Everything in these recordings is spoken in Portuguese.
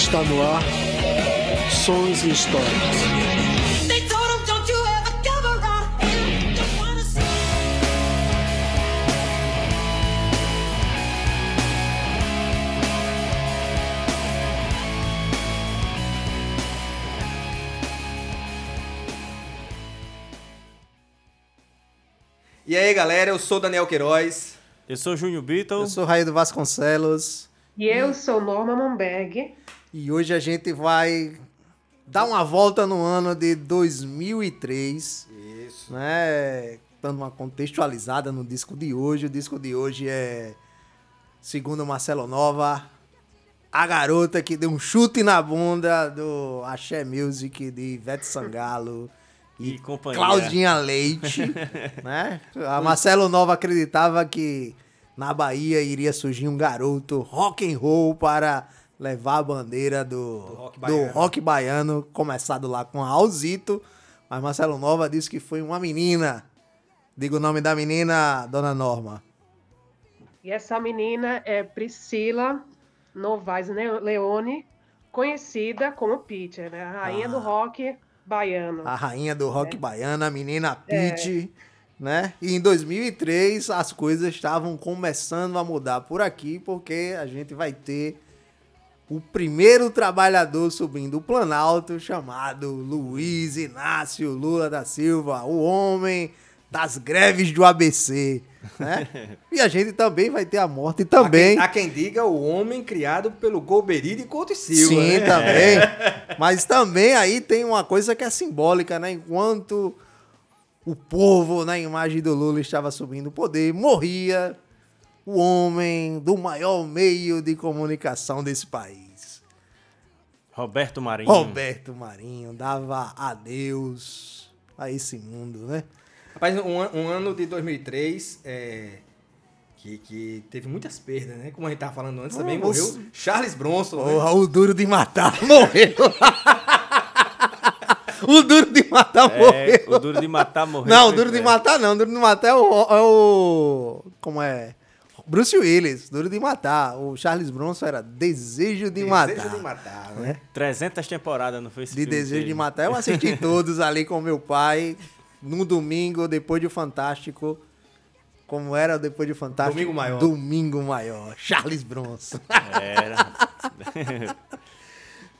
Está no ar Sons e Histórias. E aí, galera, eu sou Daniel Queiroz. Eu sou Júnior Beatle. Eu sou Raio Vasconcelos. E eu sou Norma Momberg. E hoje a gente vai dar uma volta no ano de 2003. Isso. Né? Dando uma contextualizada no disco de hoje. O disco de hoje é, segundo Marcelo Nova, a garota que deu um chute na bunda do Axé Music de Ivete Sangalo e, companhia. Claudinha Leite, né? A Marcelo Nova acreditava que na Bahia iria surgir um garoto rock and roll para levar a bandeira do, do, rock, baiano. do rock baiano, começado lá com Raulzito, mas Marcelo Nova disse que foi uma menina. Diga o nome da menina, dona Norma. E essa menina é Priscila Novaes Leone, conhecida como Peter, né? A rainha ah. do rock baiano. A rainha do rock é. baiano, a menina Pete, é. né? E em 2003 as coisas estavam começando a mudar por aqui, porque a gente vai ter o primeiro trabalhador subindo o Planalto, chamado Luiz Inácio Lula da Silva, o homem das greves do ABC. Né? e a gente também vai ter a morte também. Há quem, há quem diga o homem criado pelo Golbery de Couto e Silva. Sim, né? também. Mas também aí tem uma coisa que é simbólica, né? Enquanto o povo na imagem do Lula estava subindo o poder, morria o homem do maior meio de comunicação desse país. Roberto Marinho. Roberto Marinho dava adeus a esse mundo, né? Rapaz, um, um ano de 2003 é, que, que teve muitas perdas, né? Como a gente tava falando antes, também morreu Charles Bronson. Né? Porra, né? o duro de matar morreu. o duro de matar é, morreu. O duro de matar morreu. Não, o duro de matar não. O duro de matar é o, é o. Como é? Bruce Willis, Duro de Matar. O Charles Bronson era Desejo de Desejo Matar. Desejo de Matar, né? 300 temporadas não foi esse De Desejo de Matar. Eu assisti todos ali com meu pai no domingo, depois de Fantástico. Como era depois de Fantástico? Domingo Maior. Domingo Maior. Charles Bronson. Era.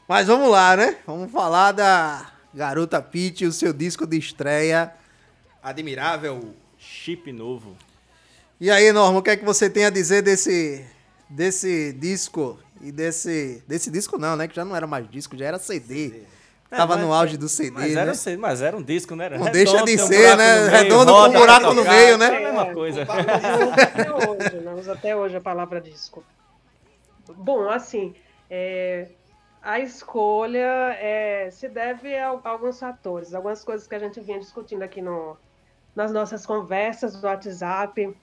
Mas vamos lá, né? Vamos falar da Garota Pitt, o seu disco de estreia. Admirável. Chip novo. E aí, Norma, o que é que você tem a dizer desse, desse disco? E desse. Desse disco não, né? Que já não era mais disco, já era CD. CD. É, Tava mas, no auge do CD, mas né? Era, mas era um disco, né? Era não redondo, deixa de ser, um né? Meio, Redondo com um buraco no meio, né? É a mesma coisa. até hoje, né? Usa até hoje a palavra disco. Bom, assim, é, a escolha é, se deve a, a, alguns fatores, algumas coisas que a gente vinha discutindo aqui no, nas nossas conversas do WhatsApp.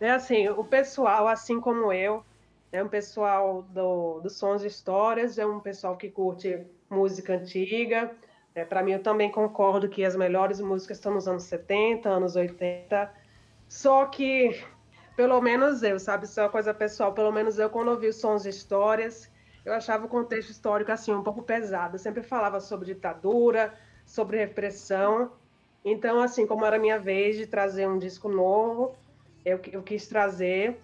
É assim, o pessoal, assim como eu, é um pessoal do, do Sons e Histórias, é um pessoal que curte música antiga. É, Para mim, eu também concordo que as melhores músicas estão nos anos 70, anos 80. Só que, pelo menos eu, sabe, isso é uma coisa pessoal, pelo menos eu, quando ouvi os sons de histórias, eu achava o contexto histórico assim um pouco pesado. Eu sempre falava sobre ditadura, sobre repressão. Então, assim, como era minha vez de trazer um disco novo, eu, eu quis trazer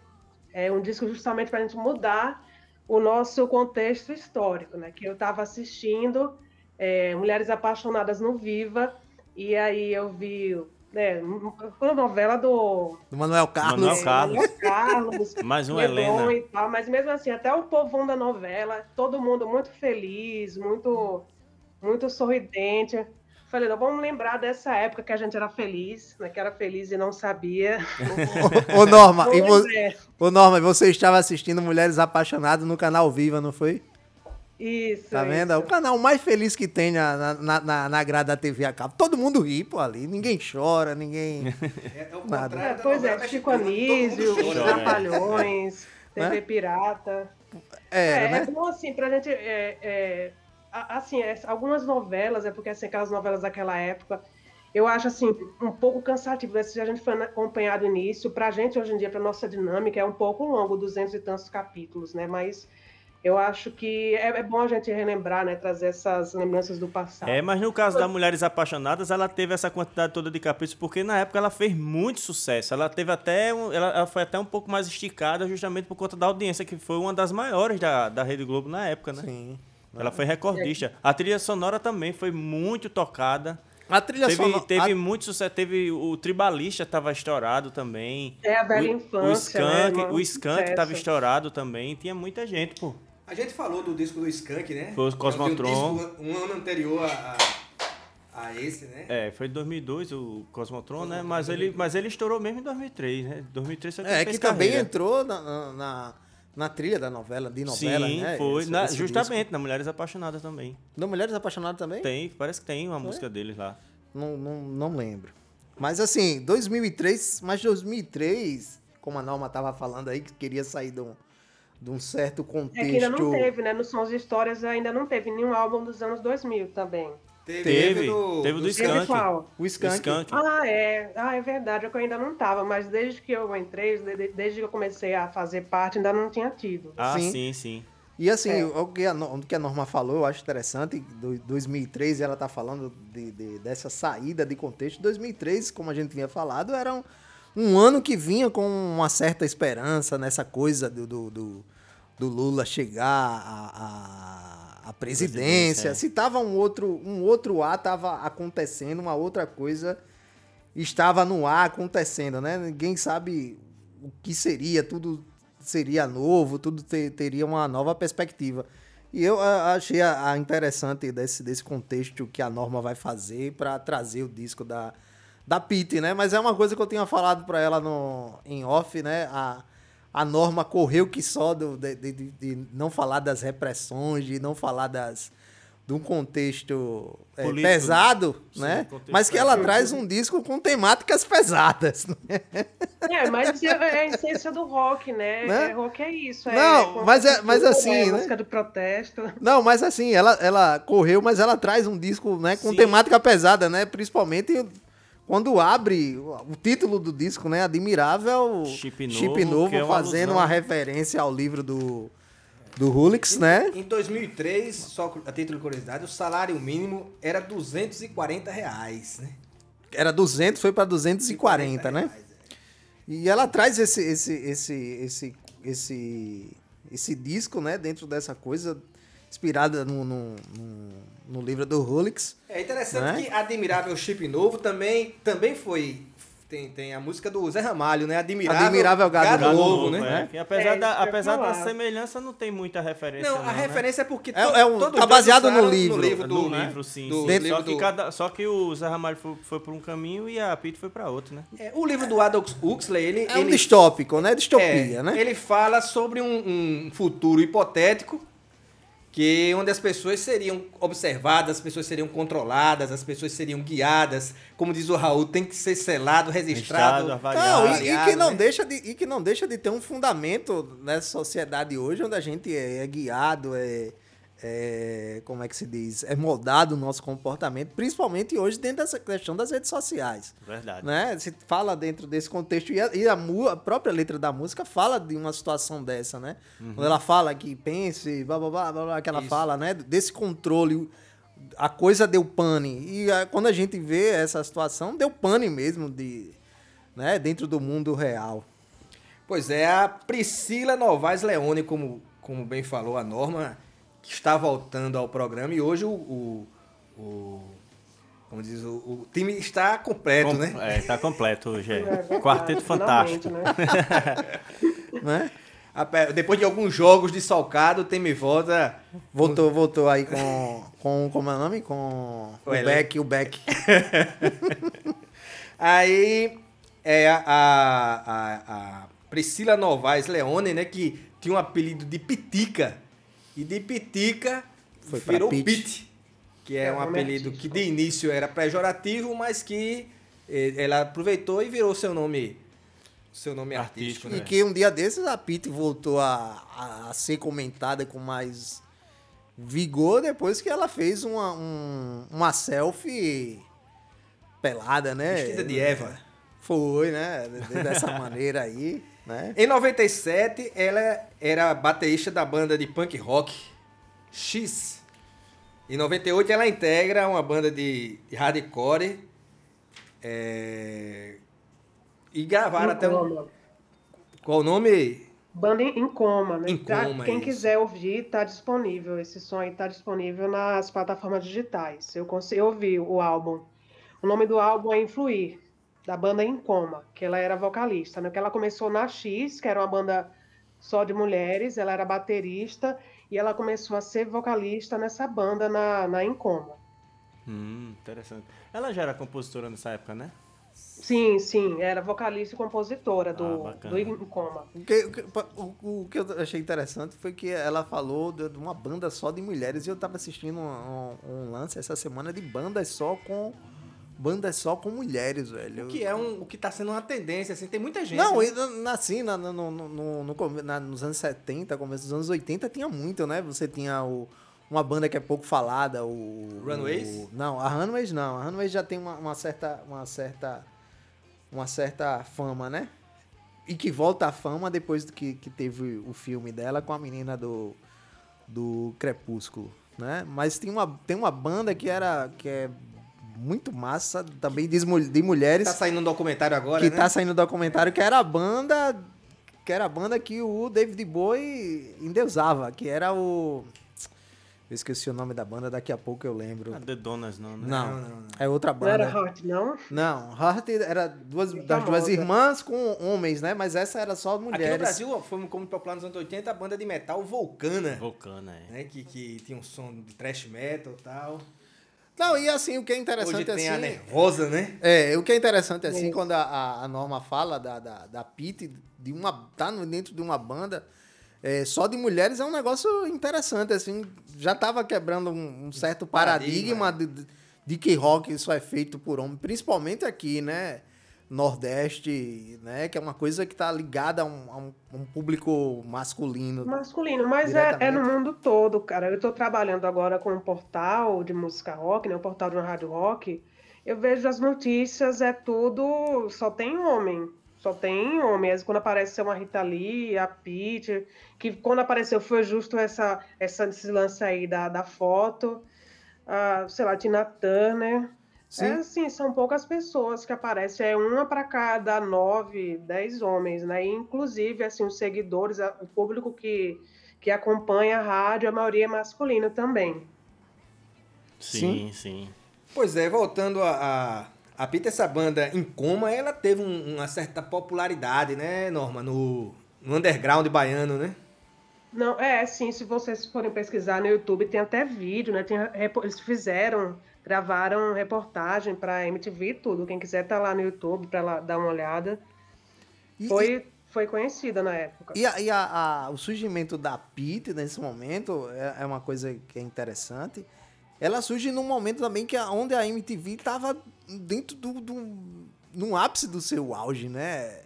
é, um disco justamente para a gente mudar o nosso contexto histórico, né? Que eu estava assistindo é, Mulheres Apaixonadas no Viva, e aí eu vi né, uma novela do, do Manuel Carlos. Manuel Carlos. Manuel Carlos Mais uma Helena. E tal, mas mesmo assim, até o povão da novela, todo mundo muito feliz, muito, muito sorridente. Falei, não, vamos lembrar dessa época que a gente era feliz, né? Que era feliz e não sabia. ô, Norma, e vo... ô, Norma, você estava assistindo Mulheres Apaixonadas no canal Viva, não foi? Isso. Tá vendo? É o canal mais feliz que tem na, na, na, na grade da TV a cabo. Todo mundo ri, pô, ali. Ninguém chora, ninguém. É, é nada. É, pois é, Chico Anísio, Trapalhões, TV Pirata. É, é, né? é bom assim, pra gente. É, é assim, é, algumas novelas, é porque assim, aquelas novelas daquela época, eu acho assim, um pouco cansativo. Se a gente for acompanhar do início, pra gente hoje em dia, pra nossa dinâmica, é um pouco longo, duzentos e tantos capítulos, né? Mas Eu acho que é, é, bom a gente relembrar, né? Trazer essas lembranças do passado. É, mas no caso da Mulheres Apaixonadas, ela teve essa quantidade toda de caprichos, porque na época ela fez muito sucesso. Ela teve até. Um, ela, ela, foi até um pouco mais esticada, justamente por conta da audiência, que foi uma das maiores da, da Rede Globo na época, né? Sim. Ela foi recordista. A trilha sonora também foi muito tocada. A trilha teve, sonora. Teve a... muito sucesso. Teve o Tribalista estava estourado também. É a velha o, infância. O Skank, né, o Skank estava estourado também. Tinha muita gente, pô. A gente falou do disco do Skank, né? Foi o Cosmotron. Um, disco, um ano anterior a, a, esse, né? É, foi em 2002 o Cosmotron, né? Mas ele, mas ele estourou mesmo em 2003, né? 2003 só que É, que carreira. também entrou na, na, na, trilha da novela, de novela, Sim, né? foi. Esse, Na, esse justamente, disco. na Mulheres Apaixonadas também. Da Mulheres Apaixonadas também? Tem, parece que tem uma música deles lá. Não, não, não lembro. Mas assim, 2003, mas 2003, como a Norma tava falando aí, que queria sair de um, de um certo contexto. É que ainda não teve, né? No Sons e Histórias ainda não teve nenhum álbum dos anos 2000 também. Teve, teve do, teve do, do Skank. O Skank. Skank. Ah, é. Ah, é verdade. É que eu ainda não tava, mas desde que eu entrei, desde que eu comecei a fazer parte, ainda não tinha tido. Ah, sim, Sim. sim. E assim, É. o, que a, o que a Norma falou, eu acho interessante. Do, 2003, ela tá falando de, de- dessa saída de contexto. 2003, como a gente tinha falado, era um, um ano que vinha com uma certa esperança nessa coisa do, do, do- do Lula chegar à, à- à presidência. Presidência, é. Se tava um outro, um outro ar tava acontecendo, uma outra coisa estava no ar acontecendo, né? Ninguém sabe o que seria, tudo seria novo, tudo te- teria uma nova perspectiva. E eu achei a, a interessante desse, desse contexto que a Norma vai fazer para trazer o disco da, da Pete, né? Mas é uma coisa que eu tinha falado para ela no, em off, né? A, a Norma correu que só do- de, de- de- não falar das repressões, de não falar das de um contexto é, pesado, Sim, né? contexto Mas que ela traz um disco com temáticas pesadas. né? É, mas é é a essência do rock, né? Né? É, rock é isso. É Não, mas é- mas assim, é né? música de protesto. Não, mas assim, ela, ela correu, mas ela traz um disco né, com Sim. temática pesada, né? Principalmente quando abre o título do disco, né? Admirável Chip Novo, Chip Novo é uma fazendo alusão. uma referência ao livro do, do Hulix, né? Em 2003, só a título de curiosidade, o salário mínimo era 240 reais, né? Era 200, foi para 240, né? reais, é. E ela traz esse, esse, esse, esse, esse, esse disco, né? Dentro dessa coisa inspirada no, no, no, no livro do Hulix. É interessante Né? que Admirável Chip Novo também, também foi. Tem, tem a música do Zé Ramalho, né? Admirável, Admirável Gado Gado Novo, Novo, né? é. Que apesar É, da, apesar da semelhança, não tem muita referência. Não, a né? referência é porque É- to- é um- tá baseado no usaram livro. do, No né? livro, sim. Do sim. livro só, que do- cada, só que o Zé Ramalho foi, foi por um caminho e a Pete foi para outro, né? É, o livro do Adolf Huxley, ele, É um ele distópico, né? Distopia, É, né? Ele fala sobre um, um futuro hipotético que onde as pessoas seriam observadas, as pessoas seriam controladas, as pessoas seriam guiadas. Como diz o Raul, tem que ser selado, registrado. Avaliado. Não, e- e, avaliado, que não né? deixa de, e que não deixa de ter um fundamento nessa sociedade hoje, onde a gente é, é guiado, é, é- Como é que se diz? É moldado o nosso comportamento, principalmente hoje dentro dessa questão das redes sociais. Verdade. Né? Se fala dentro desse contexto, e, a, e a mu- a própria letra da música fala de uma situação dessa, né? Quando ela fala que pense, blá blá blá, blá, blá que ela Isso. fala, né? Desse controle, a coisa deu pane. E a- quando a gente vê essa situação, deu pane mesmo de, né? dentro do mundo real. Pois é, a Priscila Novaes Leone, como, como bem falou a Norma, que está voltando ao programa e hoje o, o, o- como diz, o, o time está completo, Com- né? É, tá completo hoje. É. É Quarteto fantástico. né? Né? Depois de alguns jogos de salcado, o time volta. Voltou, voltou aí com, com. Como é o nome? Com o, O. Beck, o Beck. Aí é a, a, a- a Priscila Novaes Leone, né? Que tinha um apelido de Pitica. E de Pitica Foi virou Pit. Pit. Que é, É, um apelido que de início era pejorativo, mas que eh, ela aproveitou e virou seu nome. Seu nome artístico, Artístico, né? E que um dia desses a Pete voltou a, a, ser comentada com mais vigor depois que ela fez uma, um- uma selfie pelada, né? Vestida de Eva. Foi, né? De- Dessa maneira aí. Né? Em 97, ela era baterista da banda de punk rock X. Em 98, ela integra uma banda de, de hardcore. é, E gravaram até um. Qual o nome? Banda em coma, né? Em Pra coma, quem isso. quiser ouvir, tá disponível. Esse som aí tá disponível nas plataformas digitais. Eu consigo ouvir o álbum. O nome do álbum é Influir, da banda Em Coma, que ela era vocalista, né? Que ela começou na X, que era uma banda só de mulheres, ela era baterista e ela começou a ser vocalista nessa banda na, na Em Coma. Hum, interessante. Ela já era compositora nessa época, né? Sim, sim, era vocalista e compositora do, Ah, do Em Coma. O que, o o- o que eu achei interessante foi que ela falou de de uma banda só de mulheres e eu tava assistindo um, um- um lance essa semana de bandas só com bandas só com mulheres, velho. O que é um, o que tá sendo uma tendência, assim, tem muita gente. Não, né? assim, na- no, no, no- no na- nos anos 70, começo dos anos 80, tinha muito, né? Você tinha o, uma banda que é pouco falada, o... Runaways? o- não, a Runaways não. A Runaways já tem uma, uma certa... Uma certa uma certa fama, né? E que volta à fama depois que, que teve o filme dela com a menina do, do Crepúsculo, né? Mas tem uma, tem uma banda que era que é muito massa, também de, de mulheres, Tá saindo um documentário agora, que né? tá saindo documentário que era a banda que era a banda que o David Bowie endeusava, que era o eu esqueci o nome da banda, daqui a pouco eu lembro. A The Donas não, né? Não, Não, não, não. é outra Não era banda. Heart, não? Não, Heart era duas Muito das duas famosa. irmãs com homens, né? Mas essa era só mulheres. Aqui no Brasil foi como popular nos anos 80 a banda de metal Vulcana, Vulcana, é. né? Que, que tinha um som de thrash metal e tal. Não, e assim, o que é interessante Hoje tem a assim. Nervosa, né? É, o que é interessante assim, Isso. quando a, a, a Norma fala da, da, da Pete, de uma, tá no- dentro de uma banda é, só de mulheres, é um negócio interessante, assim, já tava quebrando um, um certo paradigma, de, de- de que rock isso é feito por homem, principalmente aqui, né, Nordeste, né, que é uma coisa que tá ligada a um, a um- um público masculino. Masculino, mas é, é no mundo todo, cara. Eu estou trabalhando agora com um portal de música rock, né? Um portal de uma rádio rock. Eu vejo as notícias, é tudo. Só tem homem. Só tem homem. Às vezes, Quando apareceu uma Rita Lee, a Pete, que quando apareceu foi justo essa, essa, esse lance aí da, da foto. A, sei lá, Tina Turner. Sim. É assim, são poucas pessoas que aparecem, é uma para cada nove, dez homens, né? E, inclusive, assim, os seguidores, o público que, que acompanha a rádio, a maioria é masculino também. Sim, sim. Pois é, voltando a, a, a Pita, essa banda em coma, ela teve um- uma certa popularidade, né, Norma? No, no underground baiano, né? Não, é assim, se vocês forem pesquisar no YouTube, tem até vídeo, né? Tem, eles fizeram, gravaram reportagem para MTV e tudo. Quem quiser tá lá no YouTube para lá dar uma olhada. E- Foi, foi conhecida na época. E, a- e a- a- o surgimento da Pete nesse momento é, é uma coisa que é interessante. Ela surge num momento também que a, onde a MTV estava dentro do, do no ápice do seu auge, né?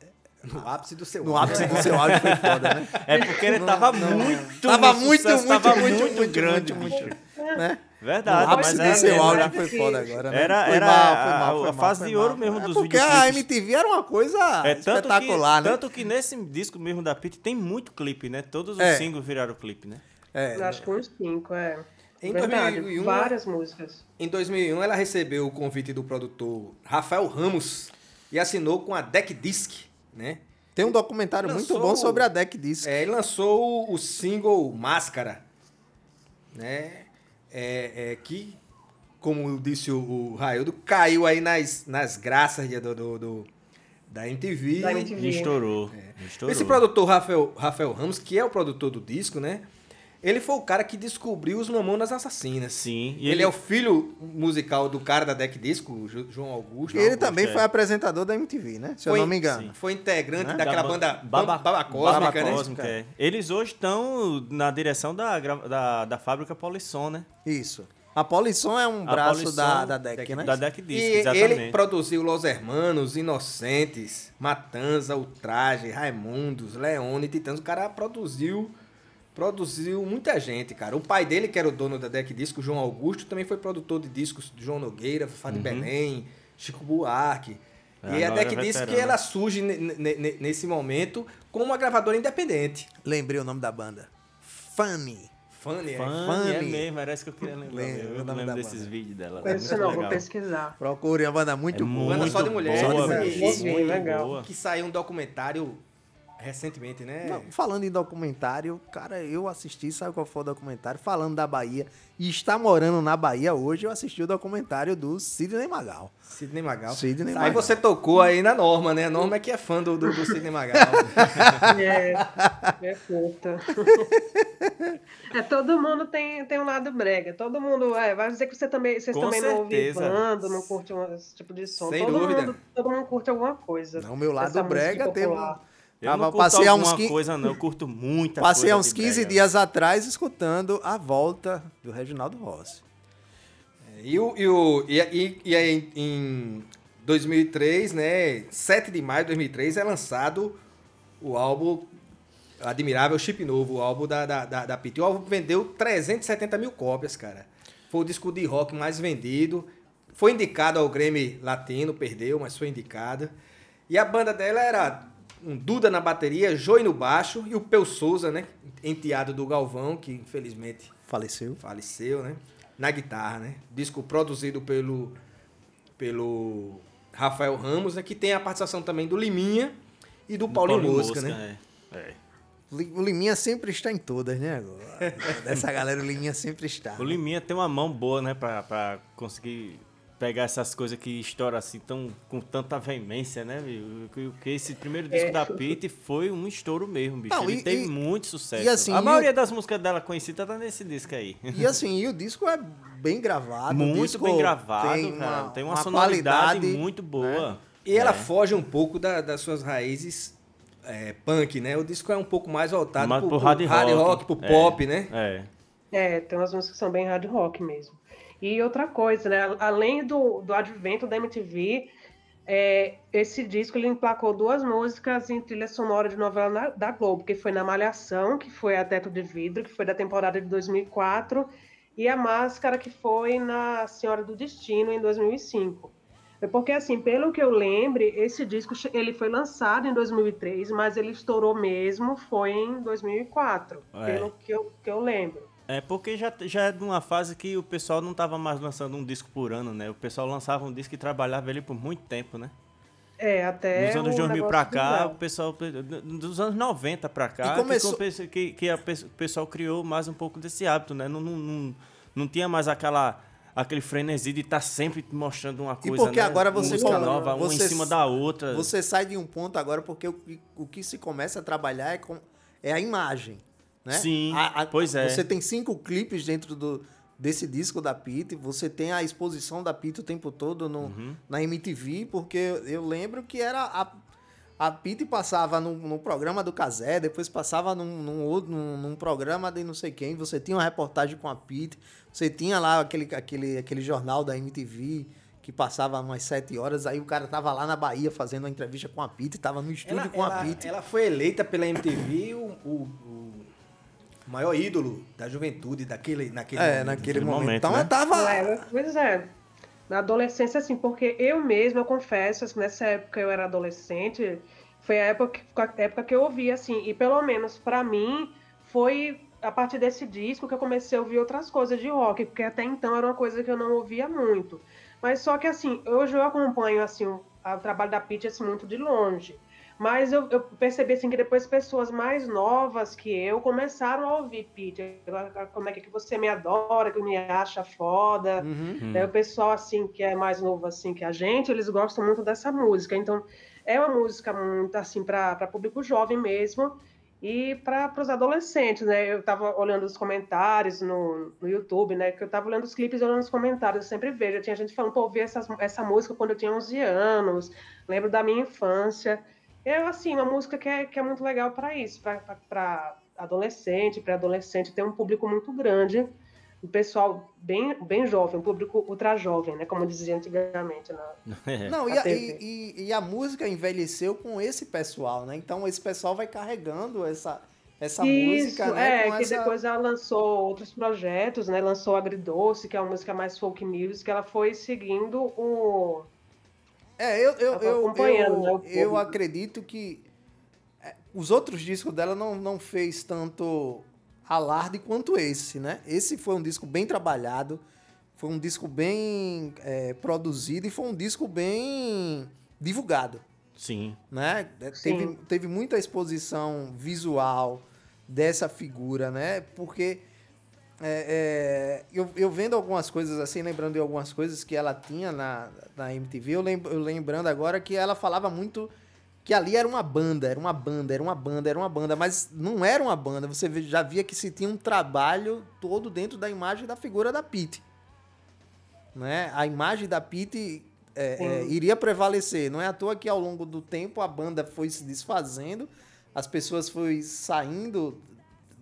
No ápice do seu No ápice do seu auge foi foda, né? É porque ele tava muito. Tava muito, muito, tava muito, muito, grande, muito, muito, né? Verdade, mas é, seu era, foi foda agora, né? era, Foi era mal, foi a, mal, foi a mal, fase foi de mal. ouro mesmo É dos porque a videoclipes. MTV era uma coisa É, tanto espetacular, que, né? Tanto que nesse disco mesmo da Pete tem muito clipe, né? Todos os É. singles viraram clipe, né? É, Acho que uns cinco, é. Em Verdade, 2001, várias músicas. Em 2001, ela recebeu o convite do produtor Rafael Ramos e assinou com a Deck Disc, né? Tem um documentário muito Lançou- bom sobre a Deck Disc. É, ele lançou o single Máscara, né? É, é, que, como disse o, o Raildo, caiu aí nas, nas graças de- do, do- do- da MTV. Da MTV. E estourou. estourou. Esse produtor, Rafael, Rafael Ramos, que é o produtor do disco, né? Ele foi o cara que descobriu os Mamonas Assassinas. Sim. E Ele, é o filho musical do cara da Deck Disco, João Augusto. E ele Augusto, também é. foi apresentador da MTV, né? Se eu Foi- não me engano. sim. Foi integrante Né? daquela Da banda Baba, Baba, Cósmica, Baba né? Cósmica, é. Eles hoje estão na direção da, da, da fábrica Polisson, né? Isso. A Polisson é um A braço Polisson da, da Deck, né? Da Deck Disc, E exatamente. ele produziu Los Hermanos, Inocentes, Matanza, Ultraje, Raimundos, Leone, Titãs. O cara produziu produziu muita gente, cara. O pai dele, que era o dono da Deck Disco, João Augusto, também foi produtor de discos de João Nogueira, Fábio Uhum. Belém, Chico Buarque. E a Agora Deck é disse que ela surge ne- ne- ne- nesse momento como uma gravadora independente. Lembrei o nome da banda. Funny. Fanny, é. Funny, é Funny. mesmo, isso que eu queria lembrar. Lembra, eu o nome lembro desses banda. vídeos dela. Com é isso muito não, vou legal. pesquisar. Procure uma banda muito É boa. Banda muito só de mulheres. boa, Só de bicho, mulheres. muito Legal. boa. Que saiu um documentário recentemente, né? Não, falando em documentário, cara, eu assisti, sabe qual foi o documentário? Falando da Bahia e está morando na Bahia hoje, eu assisti o documentário do Sidney Magal. Sidney Magal. Sidney Aí Magal. você tocou aí na Norma, né? A Norma é que é fã do, do, do Sidney Magal. É, é puta. É, todo mundo tem, tem um lado brega. Todo mundo. É, vai dizer que você também, vocês Com também não ouvem certeza. banda, não curte um- esse tipo de som. Sem todo dúvida. Mundo, todo mundo curte alguma coisa. Não, o meu lado brega teve. popular. Eu Tava- não curto passei há uns alguma quin- coisa, não. Eu curto muita Passei há coisa uns de 15 brega. dias atrás escutando a volta do Reginaldo Rossi. E, o, e, o, e, e, e aí, em 2003, né? 7 de maio de 2003, é lançado o álbum Admirável Chip Novo, o álbum da, da, da, da Pit. O álbum vendeu 370 mil cópias, cara. Foi o disco de rock mais vendido. Foi indicado ao Grammy Latino, perdeu, mas foi indicado. E a banda dela era um Duda na bateria, Joey no baixo e o Peu Souza, né? Enteado do Galvão, que infelizmente Faleceu. faleceu, né? Na guitarra, né? Disco produzido pelo, pelo Rafael Ramos, né? Que tem a participação também do Liminha e do, Do Paulinho, Paulinho Mosca, né? É. é. O Liminha sempre está em todas, né? agora? Dessa galera, o Liminha sempre está. O Liminha tem uma mão boa, né, pra, pra conseguir pegar essas coisas que estouram assim tão, com tanta veemência, né, bicho? Que- esse primeiro disco É. da Pete foi um estouro mesmo, bicho. Não, Ele e- teve e- muito sucesso. e assim, a maioria o- das músicas dela conhecida tá nesse disco aí. E assim, e o disco é bem gravado. o muito bem gravado, tem cara. uma, tem uma, uma sonoridade qualidade, muito boa. E ela É. foge um pouco da- das suas raízes é, punk, né? O disco é um pouco mais voltado Mais pro, pro pro hard hard rock. rock, pro É. pop, né? É. É, tem umas músicas que são bem hard rock mesmo. E outra coisa, né? Além do, do advento da MTV, é, esse disco ele emplacou duas músicas em trilha sonora de novela na- da Globo, que foi na Malhação, que foi a Teto de Vidro, que foi da temporada de 2004, e a Máscara, que foi na Senhora do Destino, em 2005. É Porque, assim, pelo que eu lembre, esse disco ele foi lançado em 2003, mas ele estourou mesmo foi em 2004, É. pelo que eu, que eu lembro. É porque já, já é de uma fase que o pessoal não tava mais lançando um disco por ano, né? O pessoal lançava um disco e trabalhava ele por muito tempo, né? É, até. Dos anos o 2000 negócio pra do cá, o pessoal. Dos anos 90 pra cá, E começou- que, que, que a o pessoal criou mais um pouco desse hábito, né? Não, não, não, não tinha mais aquela, aquele frenesi de estar sempre mostrando uma E coisa. porque né? agora você Música fala- nova, uma em você- cima da outra. Você sai de um ponto agora porque o, que- o que se começa a trabalhar é, com, é a imagem. Né? Sim, A- a- pois é. Você tem cinco clipes dentro do, desse disco da Pete, você tem a exposição da Pete o tempo todo no, Uhum. na MTV, porque eu lembro que era a, a Pete passava no, no programa do Casé, depois passava num, num, outro- num, num programa de não sei quem, você tinha uma reportagem com a Pete, você tinha lá aquele, aquele, aquele jornal da MTV que passava umas sete horas, aí o cara tava lá na Bahia fazendo uma entrevista com a Pete, tava no estúdio Ela, com a ela- Pete. ela foi eleita pela MTV o, o- o maior ídolo da juventude daquele, naquele É, momento. naquele momento. momento, Então né? eu tava. É, pois é. Na adolescência, assim, porque eu mesma, eu confesso, assim, nessa época eu era adolescente, foi a época, a época que eu ouvia, assim, e pelo menos pra mim, foi a partir desse disco que eu comecei a ouvir outras coisas de rock, porque até então era uma coisa que eu não ouvia muito. Mas só que, assim, hoje eu acompanho, assim, o, o trabalho da Pitty, assim, muito de longe. Mas eu, eu percebi, assim, que depois pessoas mais novas que eu começaram a ouvir Pitty. Como é que você me adora, que me acha foda. Uhum. É, o pessoal, assim, que é mais novo, assim, que a gente, eles gostam muito dessa música. Então, é uma música muito, assim, para público jovem mesmo e para os adolescentes, né? Eu tava olhando os comentários no, no YouTube, né? Que eu tava olhando os clipes e olhando os comentários, eu sempre vejo. Tinha gente falando, pô, eu ouvi essas, essa música quando eu tinha 11 anos, lembro da minha infância. É, assim, uma música que é, que é muito legal para isso, para adolescente, pré-adolescente, tem um público muito grande um pessoal bem, bem jovem, um público ultra jovem, né? Como dizia antigamente. É. Não, e A e- e- a música envelheceu com esse pessoal, né? Então esse pessoal vai carregando essa, essa Isso, música, né? é, com que essa- depois ela lançou outros projetos, né? Lançou Agridoce, que é uma música mais folk music, ela foi seguindo o, É, eu, eu, eu, acompanhando, né, eu, eu acredito que é, os outros discos dela não, não fez tanto alarde quanto esse, né? Esse foi um disco bem trabalhado, foi um disco bem é, produzido e foi um disco bem divulgado, Sim. né? É, Sim. Teve, teve muita exposição visual dessa figura, né? Porque é, é, eu, eu vendo algumas coisas assim, lembrando de algumas coisas que ela tinha na, na MTV, eu, eu lembrando agora que ela falava muito que ali era uma banda, era uma banda, era uma banda, era uma banda, mas não era uma banda. Você já via que se tinha um trabalho todo dentro da imagem da figura da Pete. Né? A imagem da Pete é, é, iria prevalecer. Não é à toa que ao longo do tempo a banda foi se desfazendo, as pessoas foi saindo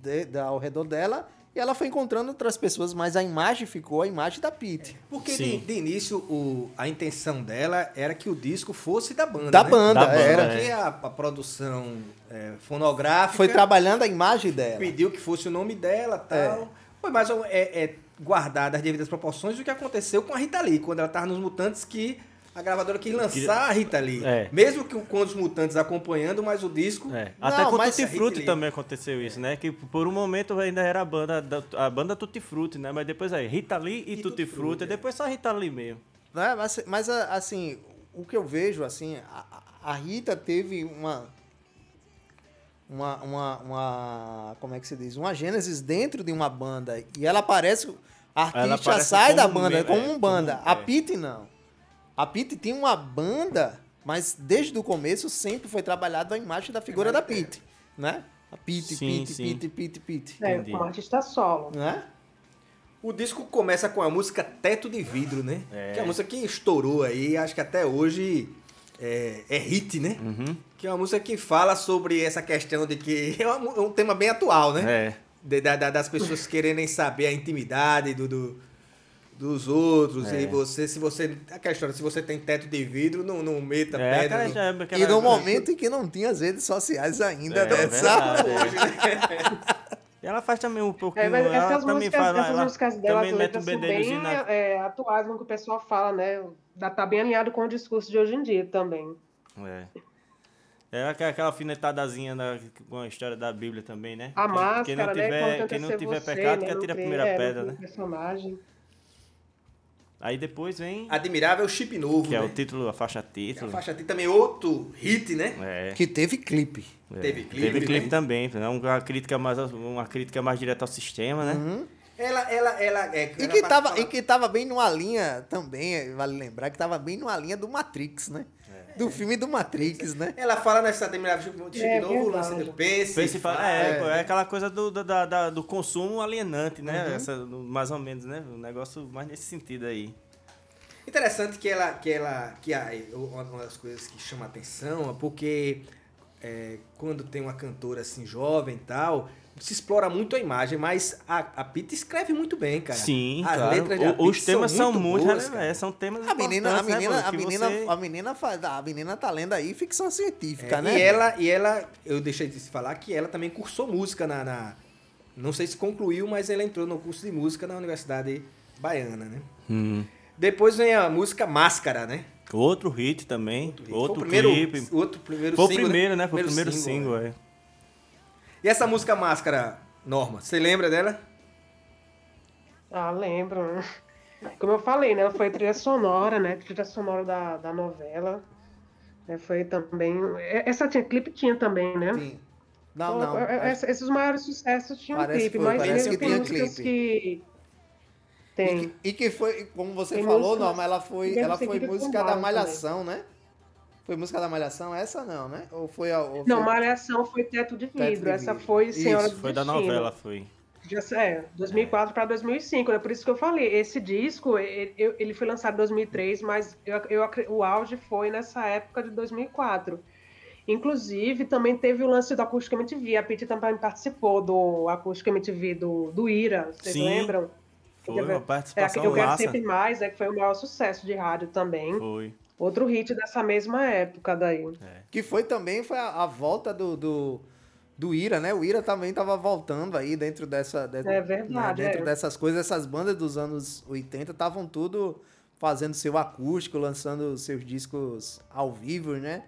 de- da- ao redor dela e ela foi encontrando outras pessoas, mas a imagem ficou a imagem da Pete. Porque de, de início o, a intenção dela era que o disco fosse da banda. Da né? banda, Da banda, era. é. Porque a, a produção é, fonográfica Foi trabalhando a imagem dela. pediu que fosse o nome dela tal. É. Foi mais é, é, guardada as devidas proporções do que aconteceu com a Rita Lee, quando ela estava nos Mutantes, que a gravadora quis lançar a Rita Lee. É. Mesmo que com os Mutantes acompanhando, mas o disco. É. Não, Até com mas- Tutti Frutti Hitler. também aconteceu isso, né? Que por um momento ainda era a banda, da- a banda Tutti Frutti, né? Mas depois aí, Rita Lee e, E Tutti Tutti Frutti, Frutti, e depois só Rita Lee mesmo. Né? Mas, mas, assim, o que eu vejo, assim, a, a Rita teve uma, uma, uma, uma, como é que se diz? Uma gênesis dentro de uma banda. E ela aparece, a artista sai da banda, como é, um banda. como- a é. Pete não. A Pete tinha uma banda, mas desde o começo sempre foi trabalhado a imagem da figura da Pete, né? A Pete, Pete. Pete, Pete, Pete, É, como artista solo. né? O disco começa com a música Teto de Vidro, né? É. Que é a música que estourou aí, acho que até hoje é, é hit, né? Uhum. Que é uma música que fala sobre essa questão de que é uma- é um tema bem atual, né? É. De- da- das pessoas quererem saber a intimidade do, do- dos outros. É. E você, se você. Aquela história, se você tem teto de vidro, não, não meta É, pedra. aquela, no- já- E aquela- no momento em que não tinha as redes sociais ainda, É, né? sabe? verdade, é. E ela faz também um pouquinho. É, mas ela essas também músicas, fala, essas ela músicas dela, também as mete um letras são bem na. é, atuais no que o pessoal fala, né? Tá bem alinhado com o discurso de hoje em dia também. É. É aquela- aquela alfinetadazinha na, com a história da Bíblia também, né? A Quem- máscara, quem não né? tiver, Importante quem é não tiver você, pecado, né? que não atire a primeira é, pedra, né? personagem. Aí depois vem. Admirável Chip Novo. Que é né? o título, a faixa Que é título. a faixa tem também outro hit, né? É. Que teve clipe. é. Teve clipe Teve clipe também. também, né? uma crítica mais uma crítica mais direta ao sistema, né? Ela, ela, ela. É, E ela que, tava, fala- e que tava bem numa linha também, vale lembrar, que tava bem numa linha do Matrix, né? Do filme do Matrix, né? Ela fala nessa Admirável Chip É, Novo, o lance do Pense. Pense, fala- fala- é, pô, é aquela coisa do, da- da- da- do consumo alienante, né? Uhum. Essa, mais ou menos, né? Um negócio mais nesse sentido aí. Interessante que ela, que ela, que a, uma das coisas que chama atenção é porque é, quando tem uma cantora assim jovem e tal, se explora muito a imagem, mas a, a Pete escreve muito bem, cara. Sim, As claro. letras de O- os temas são muito, boas, rele- cara. é, são temas A menina, a né, menina, mano? a menina, você- a menina faz, a menina tá lendo aí ficção científica, É, né? E ela, e ela, eu deixei de se falar que ela também cursou música na, na- não sei se concluiu, mas ela entrou no curso de música na Universidade Baiana, né? Hum. Depois vem a música Máscara, né? Outro hit também, Foi outro, o primeiro, clipe. outro primeiro Foi o single, primeiro, né? Foi o primeiro single, né? é. E essa música Máscara, Norma, você lembra dela? Ah, lembro. Como eu falei, né? Foi trilha sonora, né? Trilha sonora da, da novela. né, Foi também. Essa tinha clipe tinha também, né? Sim. Não, não. É- é- acho- Esses maiores sucessos tinham Parece clipe, foi, mas parece que tem músicas clipe. que. Tem. E, que, e que foi, como você Tem falou, música- Norma, ela foi, ela foi música da Malhação, né? Foi música da Malhação essa não, né? Ou foi a ou Não, foi- Malhação foi Teto de Teto de Vidro. Essa Vidro. foi Isso, Senhora do Foi da Destino. novela, foi. Já, é, 2004 para 2005, é por isso que eu falei. Esse disco, ele, ele foi lançado em 2003, mas eu, eu o auge foi nessa época de 2004. Inclusive, também teve o lance do Acústica MTV. A Pete também participou do Acústica MTV do, do Ira, vocês Sim, lembram? Foi uma É, participação eu quero massa. sempre mais, é que foi o maior sucesso de rádio também. Foi. Outro hit dessa mesma época daí. Que foi também foi a, a volta do, do, do Ira, né? O Ira também tava voltando aí dentro dessa. dentro, É verdade, né? Dentro é. dessas coisas, essas bandas dos anos 80 estavam tudo fazendo seu acústico, lançando seus discos ao vivo, né?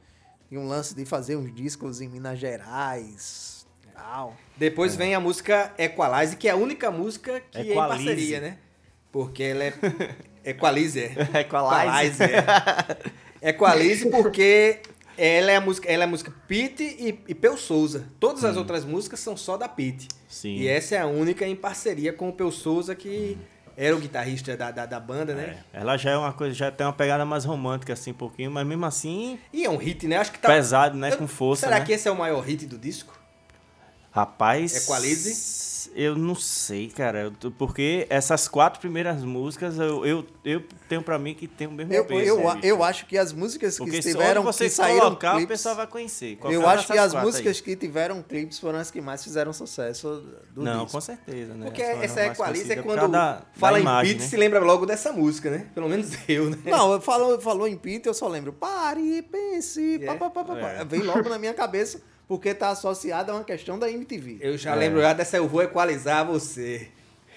E um lance de fazer uns discos em Minas Gerais. Tal. Depois vem a música Equalize, que é a única música que é em Equalize. parceria, né? Porque ela é Equalize. é. Equalize. é. Porque ela é a música, ela é a música Pete e, e Peu Souza. Todas as outras músicas são só da Pete. Sim. E essa é a única em parceria com o Peu Souza, que era o guitarrista da, da, da banda, né? É, Ela já é uma coisa, já tem uma pegada mais romântica, assim, um pouquinho, mas mesmo assim, E é um hit, né? Acho que tá. pesado, né? Eu- Com força. Será né? que esse é o maior hit do disco? Rapaz. Equalize? Eu não sei, cara. Porque essas quatro primeiras músicas eu, eu, eu tenho pra mim que tem o mesmo Eu, peso. eu, né, eu acho que as músicas que Porque tiveram, você que saíram colocar, o clipes, pessoal vai conhecer. Qualquer eu acho que as músicas aí. que tiveram clipes foram as que mais fizeram sucesso do Não, disco. com certeza, né? Porque essa mais Equalize é quando da- fala da em imagem, Pete, né? se lembra logo dessa música, né? Pelo menos eu, né? Não, falou, falou em Pete, eu só lembro. Pare, pense, É? pá, pá, pá, pá, pá. É. Vem logo na minha cabeça, porque tá associada a uma questão da MTV. Eu já É. lembro já dessa Eu Vou Equalizar Você.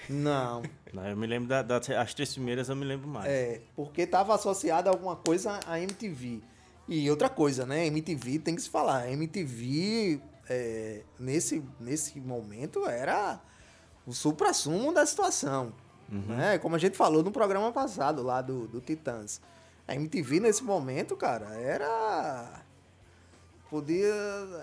Não, Não, Eu me lembro da- das as três primeiras, eu me lembro mais. é, porque tava associada a alguma coisa à MTV. E outra coisa, né? MTV tem que se falar. MTV, é, nesse, nesse momento, era o supra-sumo da situação. Né? Como a gente falou no programa passado lá do, do Titãs. A MTV nesse momento, cara, era. Podia.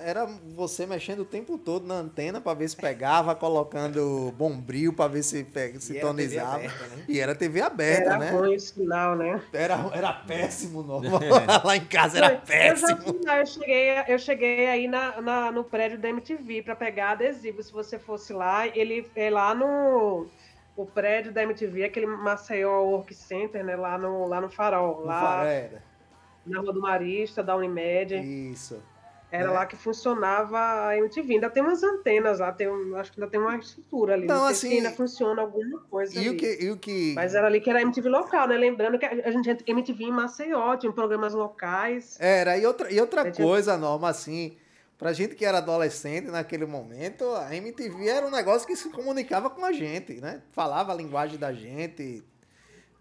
Era você mexendo o tempo todo na antena pra ver se pegava, colocando bombril pra ver se, se E era TV tonizava. aberta, né? E era TV aberta, Era né? ruim o sinal, né? Era, era péssimo, normal. Lá em casa era Eu já péssimo. fui lá, eu cheguei, eu cheguei aí na, na- no prédio da MTV para pegar adesivo. Se você fosse lá, ele é lá no o prédio da MTV, aquele Maceió Work Center, né? Lá no, lá no Farol, No lá farol, Era. na Rua do Marista, da Unimed. Isso. Era né? lá que funcionava a MTV. Ainda tem umas antenas lá, tem acho que ainda tem uma estrutura ali. Não, Não, sei assim, ainda funciona alguma coisa E ali. o que. E o que Mas era ali que era MTV local, né? Lembrando que a gente MTV em Maceió, tinha programas locais. Era, e outra, e outra coisa, Norma, assim, pra gente que era adolescente naquele momento, a MTV era um negócio que se comunicava com a gente, né? Falava a linguagem da gente.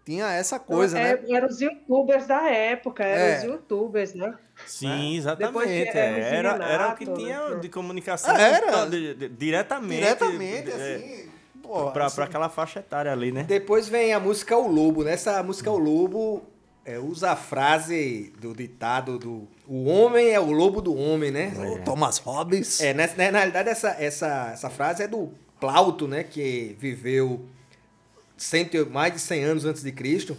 Tinha essa coisa, é, né? Eram os youtubers da época, eram É. os youtubers, né? Sim, Depois exatamente. é, Hermes e Era, era o que Renato, tinha né? de comunicação Ah, era? de- de- diretamente. Diretamente, é, assim. Pô, pra, assim, pra aquela faixa etária ali, né? Depois vem a música O Lobo. Nessa música O Lobo é, usa a frase do ditado do O homem é o lobo do homem, né? o Thomas Hobbes. É, na, na, na realidade, essa, essa, essa frase é do Plauto, né? Que viveu cento, mais de 100 anos antes de Cristo.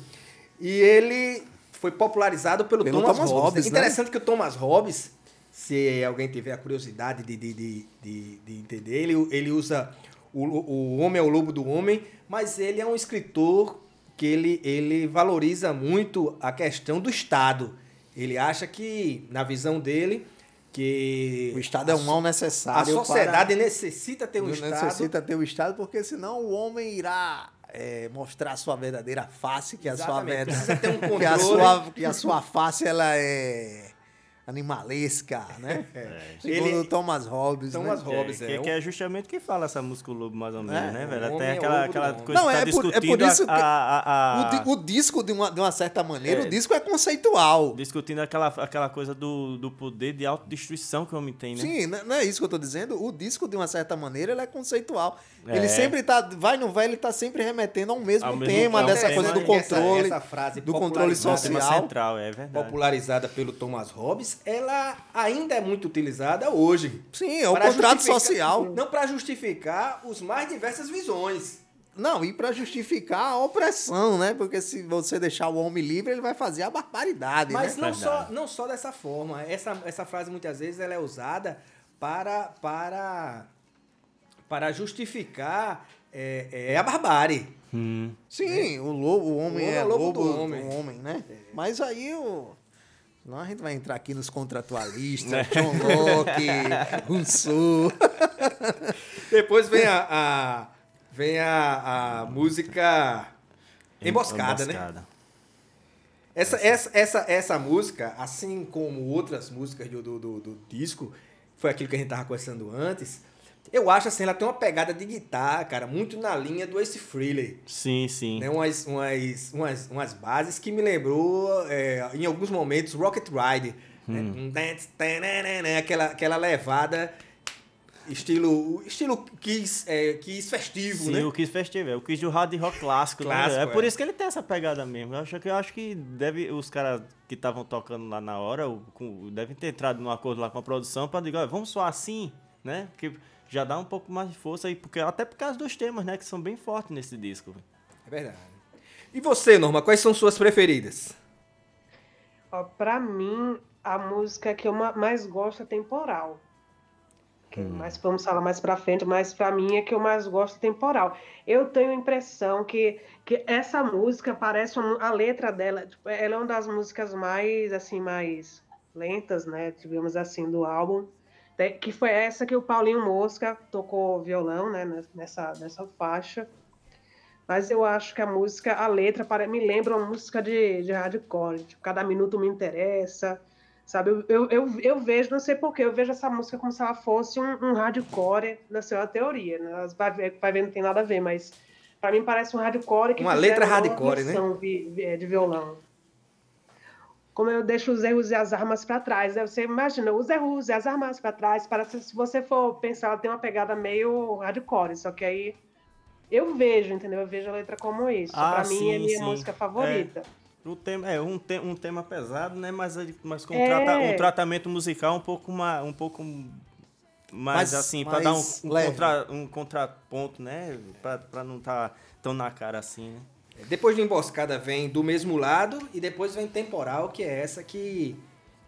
E ele foi popularizado pelo, Pelo Thomas, Thomas Hobbes. Hobbes, né? Interessante que o Thomas Hobbes, se alguém tiver a curiosidade de, de, de, de, de entender, ele, ele usa o, o homem é o lobo do homem, mas ele é um escritor que ele, ele valoriza muito a questão do Estado. Ele acha que, na visão dele, que O Estado é um mal a necessário. sociedade para... necessita ter um Estado. necessita ter o Estado, porque senão o homem irá é, mostrar a sua verdadeira face, que a sua Exatamente, verdade. que, a sua, que a sua face ela é animalesca, né? Segundo Ele- Thomas Hobbes. Thomas né? Hobbes, que, é. que é justamente o que fala essa música o Lobo, mais ou menos, É, né, velho? é o aquela, aquela coisa Não, que tá é por- é por discutindo a- isso que a, a- a- O, di- o disco, de uma, de uma certa maneira, É. o disco é conceitual. discutindo aquela, aquela coisa do, do poder de autodestruição que o homem tem, né? Sim, n- não é isso que eu tô dizendo. O disco, de uma certa maneira, ele é conceitual. Ele É. sempre tá. Vai no vai, ele tá sempre remetendo ao mesmo Ao mesmo- tema dessa tema coisa do controle. essa, essa frase do controle social. central, é verdade. popularizada pelo Thomas Hobbes, ela ainda é muito utilizada hoje. Sim, é o Para contrato social. Não para justificar os mais diversas visões. Não, e pra justificar a opressão, né? Porque se você deixar o homem livre, ele vai fazer a barbaridade, Mas né? não Verdade. só, não só dessa forma. Essa, essa frase muitas vezes ela é usada para, para, para justificar é, é, a barbárie. Hum. Sim, o, lobo, o homem O é lobo lobo do do homem. homem, né? Mas aí o. Senão a gente vai entrar aqui nos contratualistas, É. John Locke, Rousseau. Depois vem a, a- vem a, a música Emboscada, né? Emboscada. Essa, essa, essa, essa música, assim como outras músicas do, do, do, do disco, foi aquilo que a gente tava conversando antes, Eu acho assim, ela tem uma pegada de guitarra, cara, muito na linha do Ace Frehley. Sim, sim. Né? Umas, umas, umas, umas bases que me lembrou, é, em alguns momentos, Rocket Ride. Hum. Né? Aquela, aquela levada estilo estilo Kiss, é, Kiss festivo, Sim, né? o Kiss Festival, o Kiss do hard rock clássico. né? Clássico, É por é. isso que ele tem essa pegada mesmo. Eu acho que, eu acho que deve, os caras que estavam tocando lá na hora o- com- devem ter entrado num acordo lá com a produção para dizer, vamos soar assim, né? Que já dá um pouco mais de força aí, porque, até por causa dos temas, né? Que são bem fortes nesse disco. É verdade. E você, Norma, quais são suas preferidas? Ó, pra mim, a música que eu ma- mais gosto é temporal. Que mais vamos falar mais pra frente, mas pra mim é que eu mais gosto é temporal. Eu tenho a impressão que, que essa música parece uma- a letra dela, tipo, ela é uma das músicas mais assim mais lentas, né, digamos assim, do álbum. Né, Que foi essa que o Paulinho Mosca tocou violão, né, nessa nessa faixa. Mas eu acho que a música, a letra, me lembra uma música de, de hardcore. Tipo, cada minuto me interessa. Sabe? Eu, eu, eu, eu vejo, não sei porquê, eu vejo essa música como se ela fosse um, um hardcore, na sua teoria. Né? Vai ver, vai ver, não tem nada a ver, mas pra mim parece um hardcore que Uma letra uma hardcore, né? versão vi- vi- de violão. Como eu deixo os erros e as armas pra trás. né? Você imagina, os erros e as armas pra trás. Parece, se você for pensar, ela tem uma pegada meio hardcore. Só que aí eu vejo, entendeu? Eu vejo a letra como isso. Ah, pra mim é minha sim. música favorita. O tema, é um, te, um tema pesado, né? Mas, mas com um, É. trata- um tratamento musical um pouco mais. Um pouco mais Mais- assim, para dar um, um, contra, um contraponto, né? Pra não estar tão na cara assim, né? Depois de Emboscada vem Do Mesmo Lado e depois vem Temporal, que é essa que,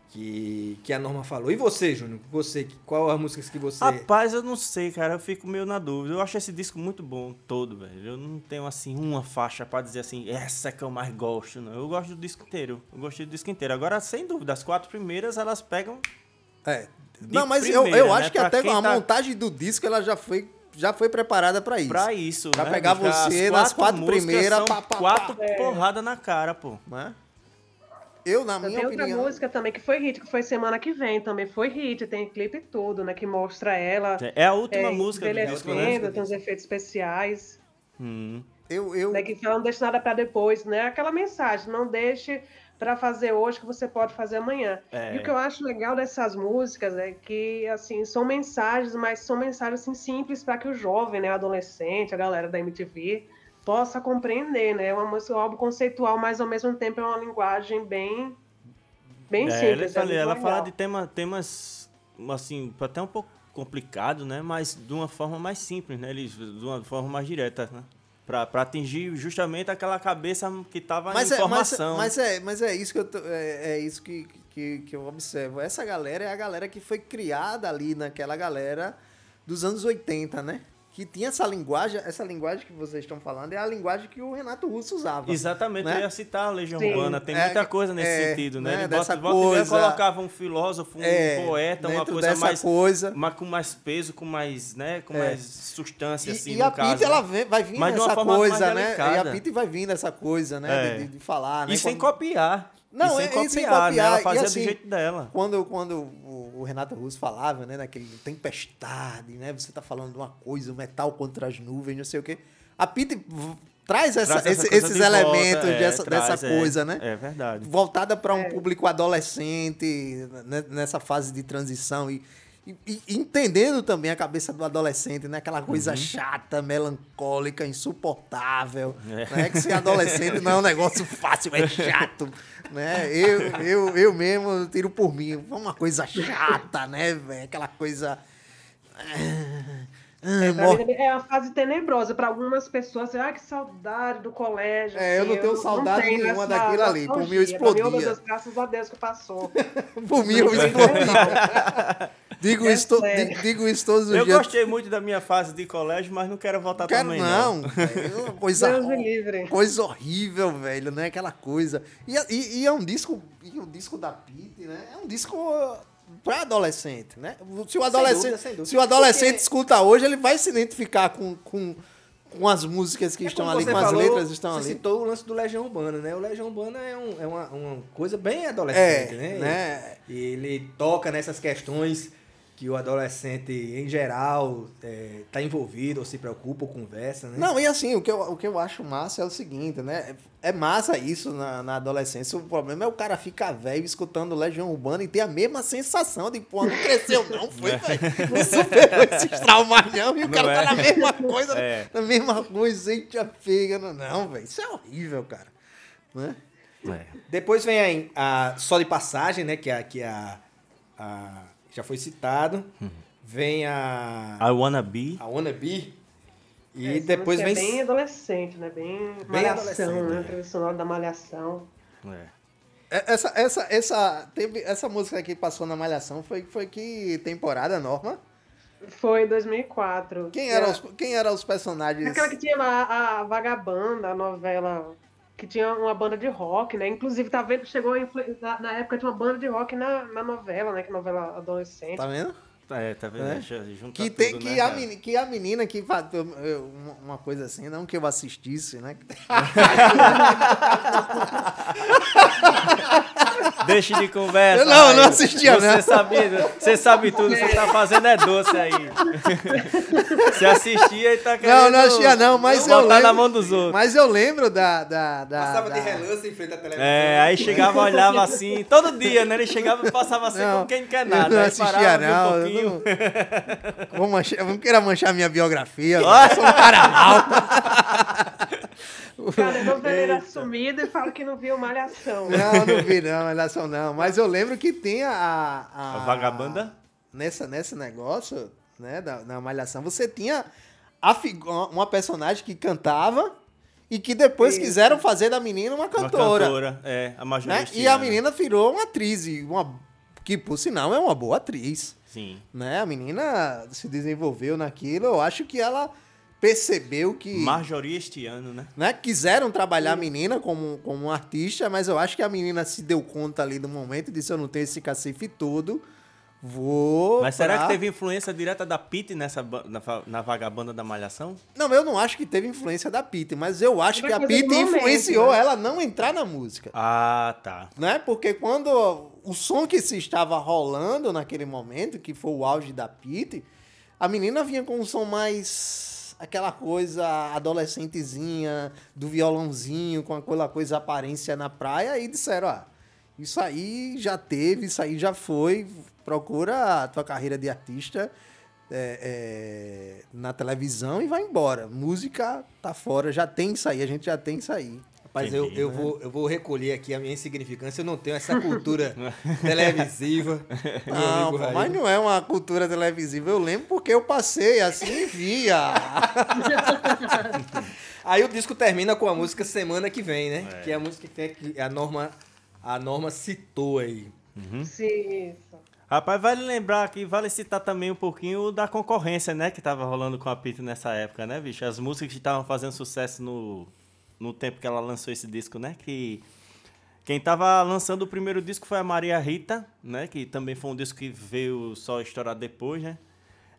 que, que a Norma falou. E você, Júnior? Você, qual as músicas que você... Rapaz, eu não sei, cara. Eu fico meio na dúvida. Eu acho esse disco muito bom, todo, velho. Eu não tenho, assim, uma faixa pra dizer assim, essa é que eu mais gosto, não. Eu gosto do disco inteiro. Eu gostei do disco inteiro. Agora, sem dúvida, as quatro primeiras, elas pegam... É. Não, mas eu, primeira, eu né? acho que Pra até a tá- montagem do disco ela já foi, já foi preparada pra isso. Pra isso, Pra né? pegar bicho? As você nas quatro músicas primeiras, são pá, pá, quatro pá. porrada na cara, pô. Né? Eu, na Tem minha outra opinião. música também que foi hit, que foi semana que vem também. Foi hit, tem clipe e tudo, né? Que mostra ela É a última é, música do disco, né? tem uns efeitos especiais. Hum. Eu, eu, Né, que fala, não deixe nada pra depois, né? Aquela mensagem, não deixe pra fazer hoje que você pode fazer amanhã. É. E o que eu acho legal dessas músicas é que, assim, são mensagens, mas são mensagens assim, simples para que o jovem, né, o adolescente, a galera da MTV, possa compreender, né? É uma música, um álbum conceitual, mas ao mesmo tempo é uma linguagem bem, bem É, ela, simples. fala, é ela fala de tema, temas, assim, até um pouco complicado, né? Mas de uma forma mais simples, né? Eles, de uma forma mais direta, né? Pra, pra atingir justamente aquela cabeça que tava mas, em é, mas, formação. mas, é, mas é isso que eu, tô- é, é isso que, que, que eu observo. Essa galera é a galera que foi criada ali naquela galera dos anos 80, né? Que tinha essa linguagem, essa linguagem que vocês estão falando é a linguagem que o Renato Russo usava. Exatamente, né? eu ia citar a Legião Sim. Urbana, tem É, muita coisa nesse é, sentido, né? né, Ele dessa e meia coisa- colocava um filósofo, um É, poeta, uma coisa dessa mais, coisa. uma, com mais peso, com mais, né? Com É. mais substância, E, assim, e no a caso. Pete, né? ela vem- vai vir Mas nessa coisa, né? E a. Pete vai vir nessa coisa, né? É. De, de falar, né? E sem copiar. Não, e sem é- copiar, e sem né? copiar, Ela e fazia assim, do jeito dela. Quando, quando o, o Renato Russo falava, né, naquele tempestade, né, você tá falando de uma coisa, o metal contra as nuvens, não sei o quê. A Pete traz, essa- Traz essa esse- esses de volta, elementos é, dessa, traz, dessa é. coisa, né? É verdade. Voltada para um É. público adolescente, né, nessa fase de transição e, e- e entendendo também a cabeça do adolescente, né? Aquela coisa chata, melancólica, insuportável, É. né? Que ser adolescente não é um negócio fácil, é chato, né? Eu, eu, eu mesmo tiro por mim, é uma coisa chata, né, velho? Aquela coisa... Ah, É, mim, é uma fase tenebrosa para algumas pessoas. Ah, que saudade do colégio. É, eu assim, não tenho saudade tenho nenhuma essa daquilo ali, por mim eu mim, oh, meu explodia. Deus, graças a Deus que passou. Por mim, eu explodia. digo, É isso, digo, digo isso todos os Eu dias. gostei muito da minha fase de colégio, mas não quero voltar Quero também, não. velho. É uma coisa, Deus me livre. coisa horrível, velho, né? Aquela coisa. E, e- e é um disco, e o disco da Pete, né? É um disco pra adolescente, né? Se o adolescente, dúvida, dúvida. se o adolescente Porque- escuta hoje, ele vai se identificar com, com, com as músicas que É estão ali, você com as falou, letras que estão você ali. citou o lance do Legião Urbana, né? O Legião Urbana é, um- é uma, uma coisa bem adolescente, É, né? né? E ele toca nessas questões que o adolescente, em geral, está envolvido, ou se preocupa, ou conversa, né? Não, e assim, o que, eu, o que eu acho massa é o seguinte, né? É massa isso na, na adolescência. O problema é o cara ficar velho escutando Legião Urbana e ter a mesma sensação de, pô, não cresceu, não foi, velho. Não superou esses traumas, não. E o Não cara tá é. na mesma coisa, É. na mesma coisa, gente já pega. Não, não velho. Isso é horrível, cara. Né? É. Depois vem a, a Só de Passagem, né? Que, é a, que é a, a- já foi citado. Vem a, I Wanna Be. a Wanna Be. E É, depois vem... É bem adolescente, né? Bem, Bem malhação, adolescente, né? é. Sonora da malhação. É. É, Essa, essa, essa, teve, essa música que passou na Malhação foi, foi que temporada, Norma? Foi em 2004. Quem que eram é- os, quem era os personagens? Aquela que tinha lá a Vagabanda, a novela que tinha uma banda de rock, né? Inclusive, tá vendo, chegou na, na época tinha uma banda de rock na, na novela, né? Que novela adolescente. Tá vendo? É, tá vendo? É. Juntar Que, tem, tudo, que, né, a cara? meni- que a menina que uma coisa assim, não que eu assistisse, né? Deixa de conversa. Eu não, eu não assistia, você não. Sabe, você sabe tudo, você tá fazendo é doce aí. Você assistia e tá querendo... Não, não assistia não, mas eu botar na lembro- mão dos outros. Mas eu lembro da. da, da Passava da- de relance em frente à televisão. É, aí chegava, olhava assim, todo dia, né? Ele chegava e passava assim Não, como quem não quer eu nada. não aí assistia, parava, não, Um eu pouquinho. não- Vou manchar, vamos querer manchar minha biografia. eu sou um cara mal. Cara, depois ele era sumido e fala que não viu Malhação. Não, não vi não, relação não. Mas eu lembro que tem a. A, A vagabanda? Nessa, nesse negócio, né, da, na Malhação, você tinha a uma personagem que cantava e que depois Isso. quiseram fazer da menina uma Uma cantora. cantora, é, a né? E a menina virou uma atriz, e uma, que por sinal é uma boa atriz. Sim. Né? A menina se desenvolveu naquilo, eu acho que ela percebeu que. Marjorie este ano, né? né, quiseram trabalhar a menina como, como uma artista, mas eu acho que a menina se deu conta ali do momento e disse: Eu não tenho esse cacife todo, vou. Mas será pra- que teve influência direta da Pete nessa, na, na vagabanda da Malhação? Não, eu não acho que teve influência da Pete, mas eu acho que a Pete um influenciou né? ela a não entrar na música. Ah, tá. Né? Porque quando o som que se estava rolando naquele momento, que foi o auge da Pete, a menina vinha com um som mais aquela coisa adolescentezinha, do violãozinho, com aquela coisa aparência na praia, e disseram, ó, isso aí já teve, isso aí já foi, procura a tua carreira de artista é, é, na televisão e vai embora. Música tá fora, já tem isso aí, a gente já tem isso aí. Rapaz, eu, eu, vou, eu vou recolher aqui a minha insignificância. Eu não tenho essa cultura televisiva. Não, pô, mas não é uma cultura televisiva. Eu lembro porque eu passei assim e via. Aí o disco termina com a música Semana que Vem, né? É. Que é a música que a Norma, a Norma citou aí. Sim, isso. Rapaz, vale lembrar aqui, vale citar também um pouquinho da concorrência, né? Que tava rolando com a Pete nessa época, né, bicho? As músicas que estavam fazendo sucesso no, no tempo que ela lançou esse disco, né? Que quem tava lançando o primeiro disco foi a Maria Rita, né? Que também foi um disco que veio só estourar depois, né?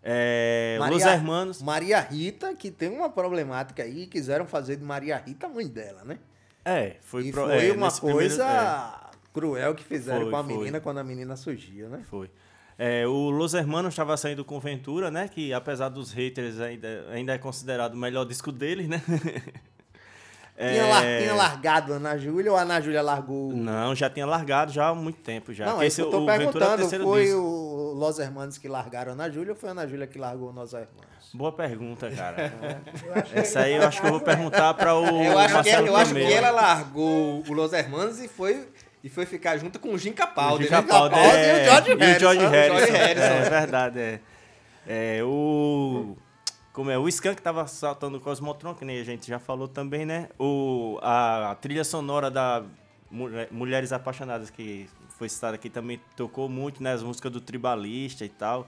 É, Los Hermanos. Maria Rita, que tem uma problemática aí, quiseram fazer de Maria Rita a mãe dela, né? É, foi, e pro- foi é, uma nesse primeiro- coisa é. cruel que fizeram Foi, com a foi. menina quando a menina surgiu, né? Foi. É, o Los Hermanos estava saindo com Ventura, né? Que apesar dos haters ainda, ainda é considerado o melhor disco deles, né? Tinha, É, lar- tinha largado a Ana Júlia ou a Ana Júlia largou? Não, já tinha largado já há muito tempo já. Não, é isso que eu tô o Ventura é o perguntando. Foi disco. o Los Hermanos que largaram a Ana Júlia ou foi a Ana Júlia que largou o Los Hermanos? Boa pergunta, cara. Que Essa aí eu acho que eu vou perguntar para o eu acho, que, Marcelo eu acho que ela largou o Los Hermanos e foi, e foi ficar junto com o Jim Capaldi, O né? Capaldi, é, e o George e o George Harrison. Harrison. George Harrison. É verdade, é. É, o... Como é? O Skank tava saltando o Cosmotron, que nem a gente já falou também, né? O, a, trilha sonora da Mulher- Mulheres Apaixonadas, que foi citada aqui, também tocou muito, né? As músicas do Tribalista e tal.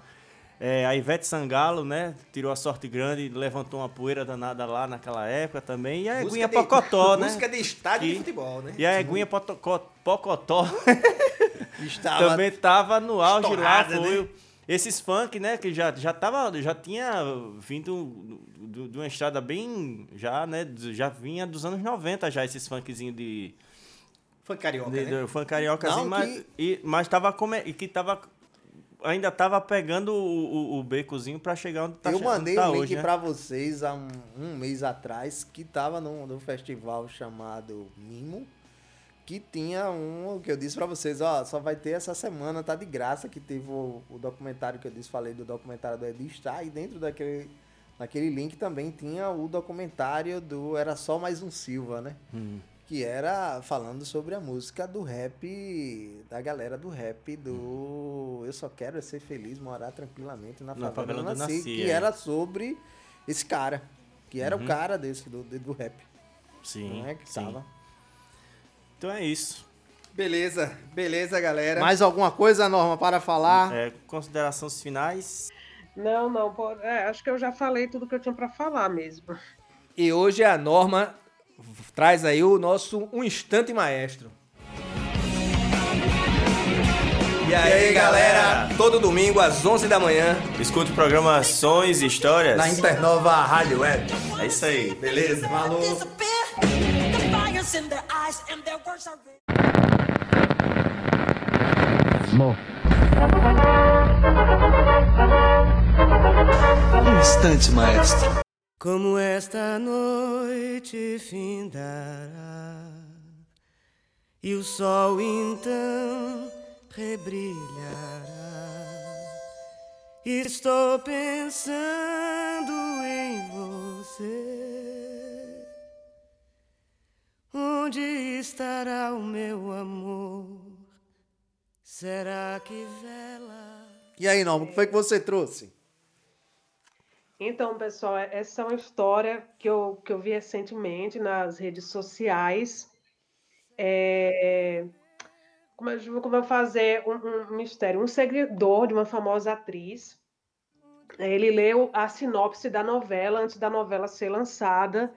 É, a Ivete Sangalo, né? Tirou a sorte grande, levantou uma poeira danada lá naquela época também. E a Eguinha de- Pocotó, né? Música de estádio de Que- futebol, né? E a Eguinha Pocotó Estava também tava no auge estourada, lá, foi né? Esses funk, né, que já já tava, já tinha vindo do- do- de uma estrada bem já, né, já vinha dos anos 90 já esses funkzinho de, Foi carioca, de, né? funk cariocazinho, mas que- e, mas tava come, e que tava ainda tava pegando o, o, o becozinho pra chegar onde tá eu mandei tá um link hoje, né? pra vocês há um, um mês atrás, que tava num, num festival chamado Mimo, que tinha um que eu disse pra vocês, ó, só vai ter essa semana, tá de graça, que teve o, o documentário que eu disse, falei do documentário do Edi Star, e dentro daquele, daquele link também tinha o documentário do Era Só Mais Um Silva, né? Hum. Que era falando sobre a música do rap, da galera do rap, do Eu Só Quero é Ser Feliz, Morar Tranquilamente na Na Favela, favela nasci, nasci, que é. era sobre esse cara, que era Uhum. o cara desse, do, do rap, Sim, não é? Que sim. tava. Então é isso. Beleza, beleza, galera. Mais alguma coisa, Norma, para falar? É, considerações finais. Não, não, pô, é, acho que eu já falei tudo que eu tinha pra falar mesmo. E hoje a Norma traz aí o nosso Um Instante Maestro. E aí, galera, todo domingo às 11 da manhã. Escute o programa Sons e Histórias. Na Internova Rádio Web. É isso aí. Beleza, falou. In their eyes and their words are. Um instante, maestro. Como esta noite findará e o sol então rebrilhará. Estou pensando em você. Onde estará o meu amor? Será que vela? E aí, Norma, o que foi que você trouxe? Então, pessoal, essa é uma história que eu, que eu vi recentemente nas redes sociais. É, Como, eu, como eu fazer um, um mistério? Um seguidor de uma famosa atriz, ele leu a sinopse da novela antes da novela ser lançada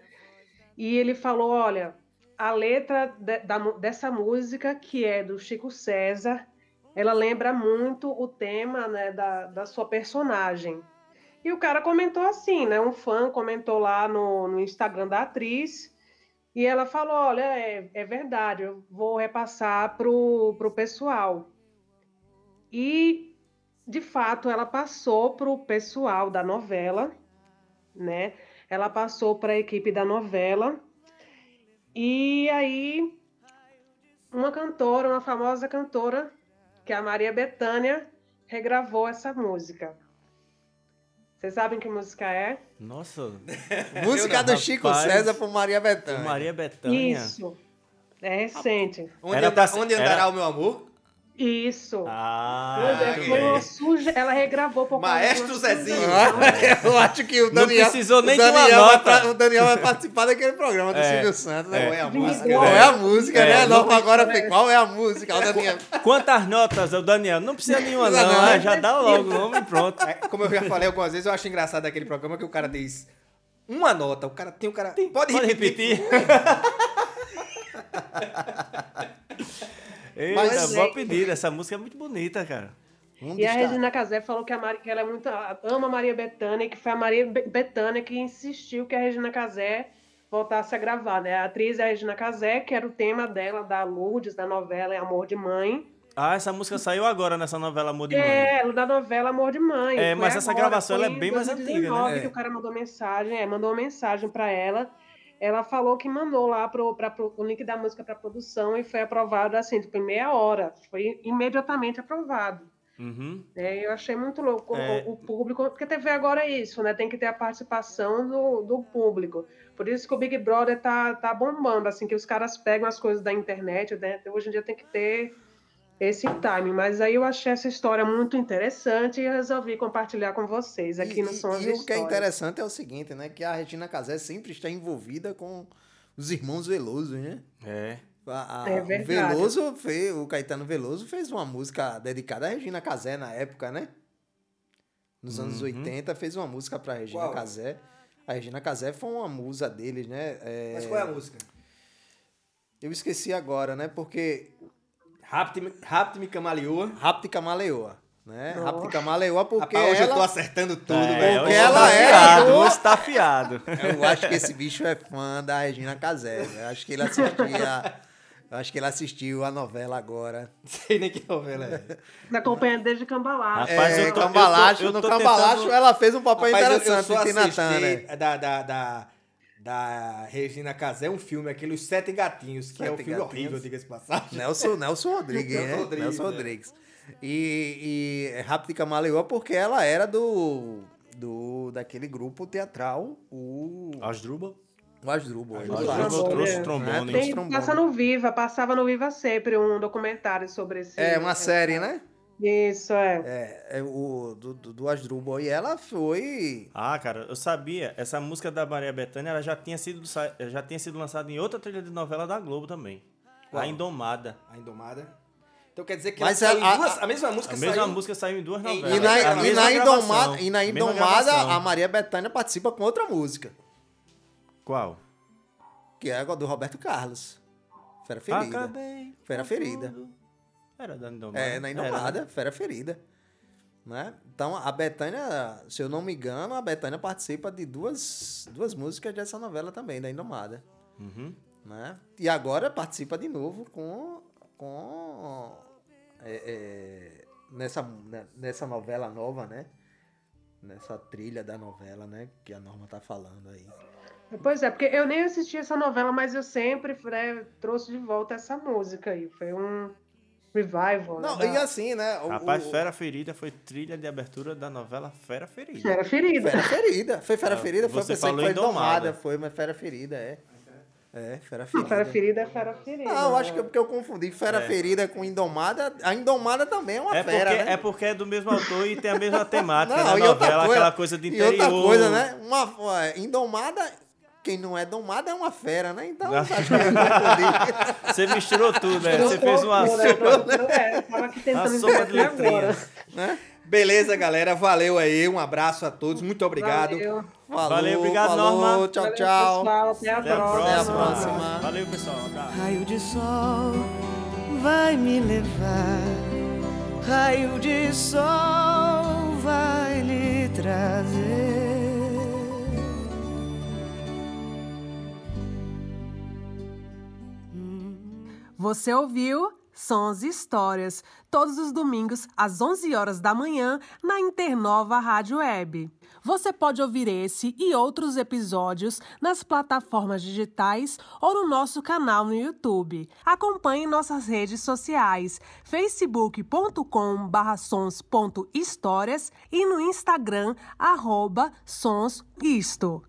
e ele falou: Olha, a letra de- da dessa música, que é do Chico César, ela lembra muito o tema né, da, da sua personagem. E o cara comentou assim, né? Um fã comentou lá no, no Instagram da atriz. E ela falou: Olha, é, é verdade, eu vou repassar pro, pro pessoal. E, de fato, ela passou pro pessoal da novela, né? Ela passou para a equipe da novela. E aí, uma cantora, uma famosa cantora, que é a Maria Bethânia, regravou essa música. Vocês sabem que música é? Nossa, Música do Chico Rapaz, César por Maria Bethânia. Maria Bethânia. Isso. É recente. Onde, Era anda- pra- onde andará era- o meu amor? Isso. Ah, Pois é, foi suja. Ela regravou por Maestro Zezinho. Eu acho que o Não Daniel. precisou nem o de uma Daniel vai nota. pra- o Daniel vai participar daquele programa do É. Silvio Santos. né? Qual é a música? Qual Qual é a música, É, né? Não agora fez. Qual é a música? O Daniel. Quantas notas, o Daniel? Não precisa nenhuma, Precisa não. não. Ah, já dá logo o nome e pronto. É, como eu já falei algumas vezes, eu acho engraçado daquele programa que o cara diz uma nota. O cara tem o cara. pode, Pode repetir. repetir? Eita, Mas- boa pedida. Essa música é muito bonita, cara. Um E a destaque. Regina Casé falou que, a Mari- que ela é muito, ama a Maria Bethânia, e que foi a Maria Be- Bethânia que insistiu que a Regina Casé voltasse a gravar, né? A atriz é a Regina Casé, que era o tema dela, da Lourdes, da novela É Amor de Mãe. Ah, essa música saiu agora nessa novela Amor de Mãe. É, da novela Amor de Mãe. É, mas essa agora, gravação, ela é bem mais antiga, né? 2019 É. que o cara mandou mensagem, é, mandou uma mensagem para ela. Ela falou que mandou lá pro, pra, pro, o link da música para produção e foi aprovado assim, tipo, em meia hora. Foi imediatamente aprovado. Uhum. É, eu achei muito louco o- É. o, público, porque a TV agora é isso, né? Tem que ter a participação do, do público. Por isso que o Big Brother tá, tá bombando, assim, que os caras pegam as coisas da internet, né? Hoje em dia tem que ter esse time. Mas aí eu achei essa história muito interessante e resolvi compartilhar com vocês aqui no E- Som e, e o que é interessante é o seguinte, né? Que a Regina Casé sempre está envolvida com os irmãos Veloso, né? É. A- a- É o verdade. Veloso fez, o Caetano Veloso fez uma música dedicada à Regina Casé na época, né? Nos anos Uhum. 80 fez uma música pra Regina Qual? Casé. A Regina Casé foi uma musa deles, né? É, Mas qual é a música? Eu esqueci agora, né? Porque Rápido, rápido me camaleoa. Rápido e Camaleoa, né? E Camaleoa porque Rapaz, hoje eu tô ela... acertando tudo, É, velho. porque hoje ela tá é afiado, do- hoje tá afiado. Eu acho que esse bicho é fã da Regina Casé. né? Eu acho que ele assistia Eu acho que ele assistiu a novela agora. Não sei nem que novela é. Tá acompanhando desde Cambalacho. Rapaz, é, eu tô- Cambalacho. eu tô- eu no tô Cambalacho tentando- ela fez um papel Rapaz, eu- eu interessante, só assisti da, da, da, da Regina Casé um filme, aquele Os Sete Gatinhos, que é um Sete filme Gatinhos. horrível, diga-se passagem. Nelson, Nelson Rodrigues, Nelson né? Rodrigues, Nelson é. Rodrigues. E, e é Rápido de Camaleoa porque ela era do, do daquele grupo teatral, o, Asdrubal? o Asdrubal. Asdrubal. Ele Asdrubal trouxe É. trombone. Tem- Tem, passa no Viva, passava no Viva sempre um documentário sobre esse. É uma série, né? Isso, é. É, é o do, do, do Asdrubal. E ela foi... Ah, cara, eu sabia. Essa música da Maria Bethânia ela já tinha sido, já tinha sido lançada em outra trilha de novela da Globo também. Qual? A Indomada. A Indomada. Então quer dizer que Mas ela a- em duas, a- a, mesma música A mesma saiu... música saiu em duas novelas. E na, a e na mesma Indomada, e na mesma Indomada gravação. a Maria Bethânia participa com outra música, Qual? que é a do Roberto Carlos. Fera Ferida. Acabei. Fera Ferida. tudo. Era da Indomada. É, na Era, Indomada, né? Fera Ferida. Né? Então, a Betânia, se eu não me engano, a Betânia participa de duas, duas músicas dessa novela também, da Indomada. Uhum. Né? E agora participa de novo com. com é, é, nessa, né, nessa novela nova, né? Nessa trilha da novela, né? Que a Norma tá falando aí. Pois é, porque eu nem assisti essa novela, mas eu sempre né, trouxe de volta essa música aí. Foi um revival. Não, né, e assim, né? o- Rapaz, o- Fera Ferida foi trilha de abertura da novela Fera Ferida. Era ferida. Fera Ferida. Foi Fera Ah, Ferida, foi, você pensei que falou foi Indomada. Domada. Foi, mas Fera Ferida, é. É, Fera Ferida. Fera ferida é fera ferida. Não, eu acho né? que é porque eu confundi Fera É. Ferida com Indomada. A Indomada também é uma É fera, porque, né? é porque é do mesmo autor e tem a mesma temática Não, da e outra novela, coisa- aquela coisa de E interior. outra coisa, né? Uma, é, Indomada, quem não é domada é uma fera, né? Então, acho que eu confundi. Você misturou tudo, né? Não Você fez uma colocou, né? sopa, Não, é, tava aqui tentando sopa de entender agora. letrinhas. Beleza, galera. Valeu aí. Um abraço a todos. Muito obrigado. Valeu. Falou, Valeu, obrigado, falou, Norma. Tchau, Valeu, tchau. pessoal. Até a Até a próxima. Até a próxima. Valeu, pessoal. Abraço. Raio de sol vai me levar, raio de sol vai lhe trazer. Você ouviu Sons e Histórias, todos os domingos às 11 horas da manhã na Internova Rádio Web. Você pode ouvir esse e outros episódios nas plataformas digitais ou no nosso canal no YouTube. Acompanhe nossas redes sociais, facebook.com/sons.histórias e no Instagram arroba sonsisto.